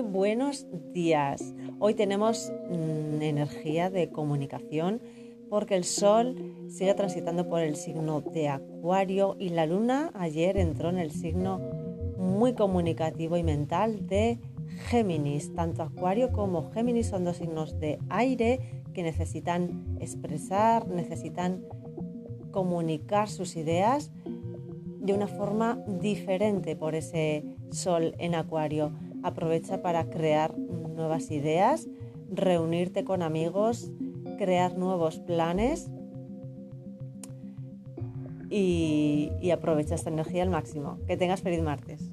buenos días. Hoy tenemos mm, energía de comunicación porque el Sol sigue transitando por el signo de Acuario y la Luna ayer entró en el signo muy comunicativo y mental de Géminis. Tanto Acuario como Géminis son dos signos de aire que necesitan expresar, necesitan comunicar sus ideas de una forma diferente por ese sol en acuario. Aprovecha para crear nuevas ideas, reunirte con amigos, crear nuevos planes y, aprovecha esta energía al máximo. Que tengas feliz martes.